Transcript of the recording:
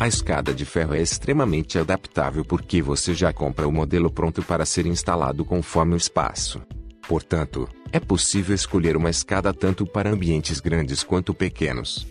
A escada de ferro é extremamente adaptável porque você já compra o modelo pronto para ser instalado conforme o espaço. Portanto, é possível escolher uma escada tanto para ambientes grandes quanto pequenos.